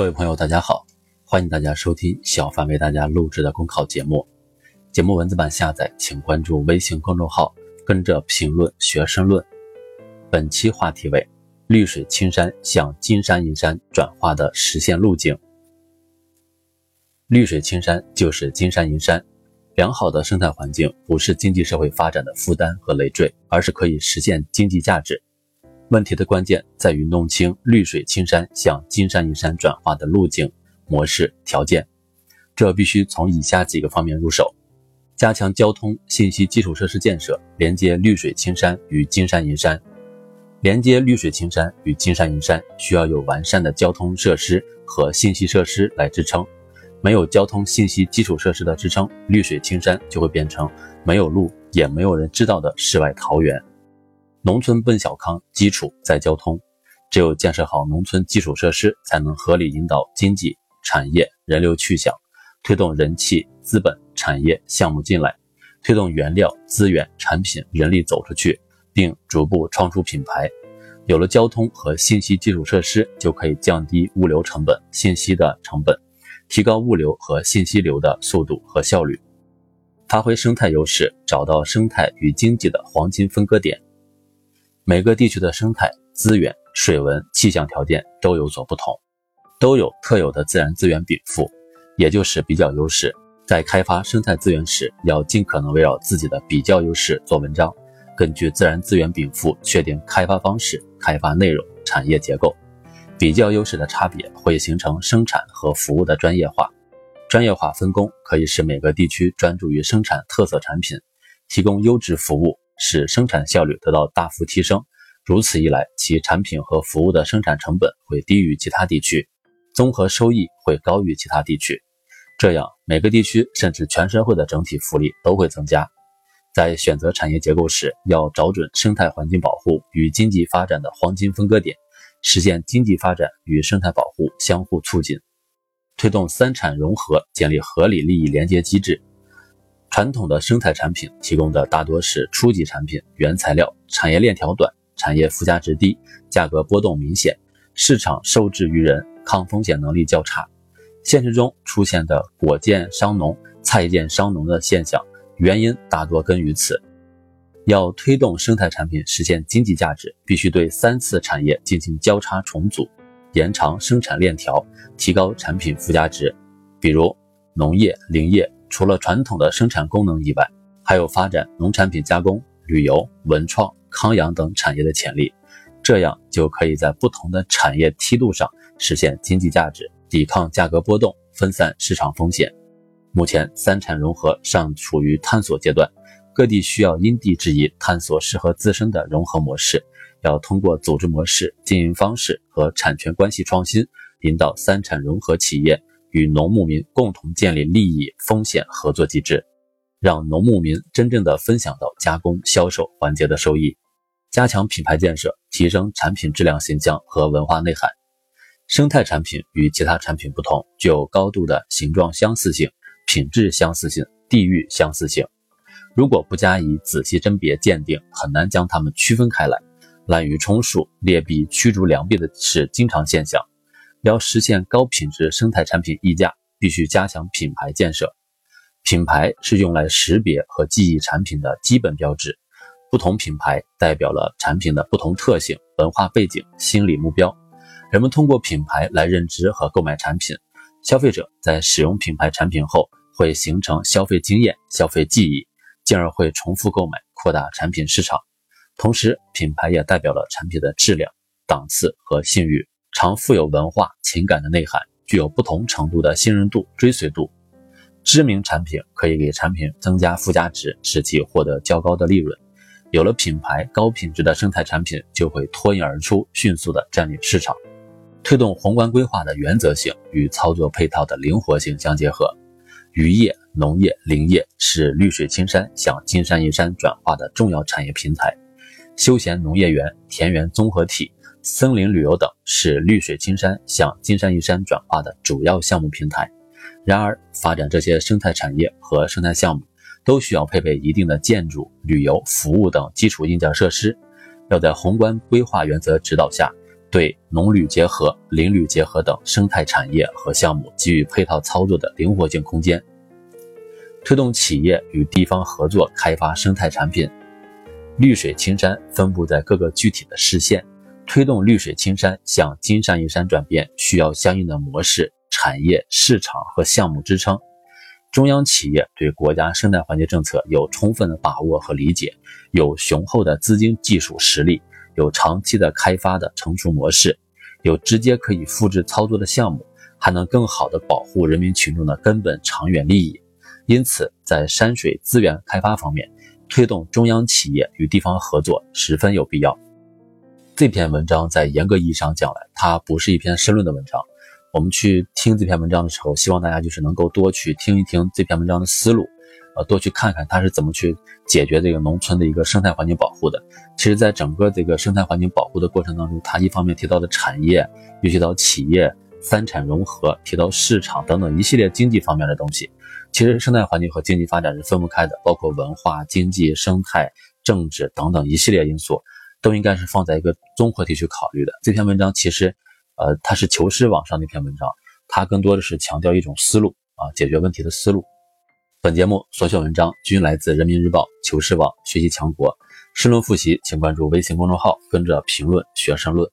各位朋友，大家好，欢迎大家收听小凡为大家录制的公考节目。节目文字版下载，请关注微信公众号，跟着评论学申论。本期话题为绿水青山向金山银山转化的实现路径。绿水青山就是金山银山，良好的生态环境不是经济社会发展的负担和累赘，而是可以实现经济价值。问题的关键在于弄清绿水青山向金山银山转化的路径、模式、条件。这必须从以下几个方面入手：加强交通信息基础设施建设，连接绿水青山与金山银山。连接绿水青山与金山银山，需要有完善的交通设施和信息设施来支撑。没有交通信息基础设施的支撑，绿水青山就会变成没有路也没有人知道的世外桃源。农村奔小康，基础在交通。只有建设好农村基础设施，才能合理引导经济、产业、人流去向，推动人气、资本、产业项目进来，推动原料、资源、产品、人力走出去，并逐步创出品牌。有了交通和信息基础设施，就可以降低物流成本、信息的成本，提高物流和信息流的速度和效率，发挥生态优势，找到生态与经济的黄金分割点。每个地区的生态资源、水文、气象条件都有所不同，都有特有的自然资源禀赋，也就是比较优势。在开发生态资源时，要尽可能围绕自己的比较优势做文章，根据自然资源禀赋确定开发方式、开发内容、产业结构。比较优势的差别会形成生产和服务的专业化，专业化分工可以使每个地区专注于生产特色产品，提供优质服务。使生产效率得到大幅提升，如此一来，其产品和服务的生产成本会低于其他地区，综合收益会高于其他地区。这样，每个地区甚至全社会的整体福利都会增加。在选择产业结构时，要找准生态环境保护与经济发展的黄金分割点，实现经济发展与生态保护相互促进，推动三产融合，建立合理利益连接机制。传统的生态产品提供的大多是初级产品，原材料产业链条短，产业附加值低，价格波动明显，市场受制于人，抗风险能力较差。现实中出现的果贱伤农、菜贱伤农的现象，原因大多根于此。要推动生态产品实现经济价值，必须对三次产业进行交叉重组，延长生产链条，提高产品附加值，比如农业、林业。除了传统的生产功能以外，还有发展农产品加工、旅游、文创、康养等产业的潜力。这样就可以在不同的产业梯度上实现经济价值，抵抗价格波动，分散市场风险。目前三产融合尚处于探索阶段，各地需要因地制宜探索适合自身的融合模式。要通过组织模式、经营方式和产权关系创新，引导三产融合企业。与农牧民共同建立利益风险合作机制，让农牧民真正的分享到加工销售环节的收益，加强品牌建设，提升产品质量形象和文化内涵。生态产品与其他产品不同，具有高度的形状相似性、品质相似性、地域相似性。如果不加以仔细甄别鉴定，很难将它们区分开来。滥竽充数、劣币驱逐良币的是经常现象。要实现高品质生态产品溢价，必须加强品牌建设。品牌是用来识别和记忆产品的基本标志。不同品牌代表了产品的不同特性、文化背景、心理目标。人们通过品牌来认知和购买产品。消费者在使用品牌产品后，会形成消费经验、消费记忆，进而会重复购买，扩大产品市场。同时，品牌也代表了产品的质量、档次和信誉。常富有文化情感的内涵，具有不同程度的信任度、追随度。知名产品可以给产品增加附加值，使其获得较高的利润。有了品牌，高品质的生态产品就会脱颖而出，迅速地占领市场。推动宏观规划的原则性与操作配套的灵活性相结合。渔业、农业、林业是绿水青山向金山银山转化的重要产业平台。休闲农业园、田园综合体。森林旅游等是绿水青山向金山银山转化的主要项目平台。然而，发展这些生态产业和生态项目，都需要配备一定的建筑、旅游、服务等基础硬件设施。要在宏观规划原则指导下，对农旅结合、林旅结合等生态产业和项目给予配套操作的灵活性空间，推动企业与地方合作开发生态产品。绿水青山分布在各个具体的市县，推动绿水青山向金山银山转变，需要相应的模式、产业、市场和项目支撑。中央企业对国家生态环境政策有充分的把握和理解，有雄厚的资金技术实力，有长期的开发的成熟模式，有直接可以复制操作的项目，还能更好的保护人民群众的根本长远利益。因此，在山水资源开发方面，推动中央企业与地方合作十分有必要。这篇文章在严格意义上讲来，它不是一篇申论的文章。我们去听这篇文章的时候，希望大家就是能够多去听一听这篇文章的思路，呃，多去看看它是怎么去解决这个农村的一个生态环境保护的。其实，在整个这个生态环境保护的过程当中，它一方面提到的产业，又提到企业三产融合，提到市场等等一系列经济方面的东西。其实，生态环境和经济发展是分不开的，包括文化、经济、生态、政治等等一系列因素，都应该是放在一个综合体去考虑的。这篇文章其实。呃，它是求是网上那篇文章，它更多的是强调一种思路啊，解决问题的思路。本节目所选文章均来自人民日报、求是网、学习强国。申论复习，请关注微信公众号，跟着评论学申论。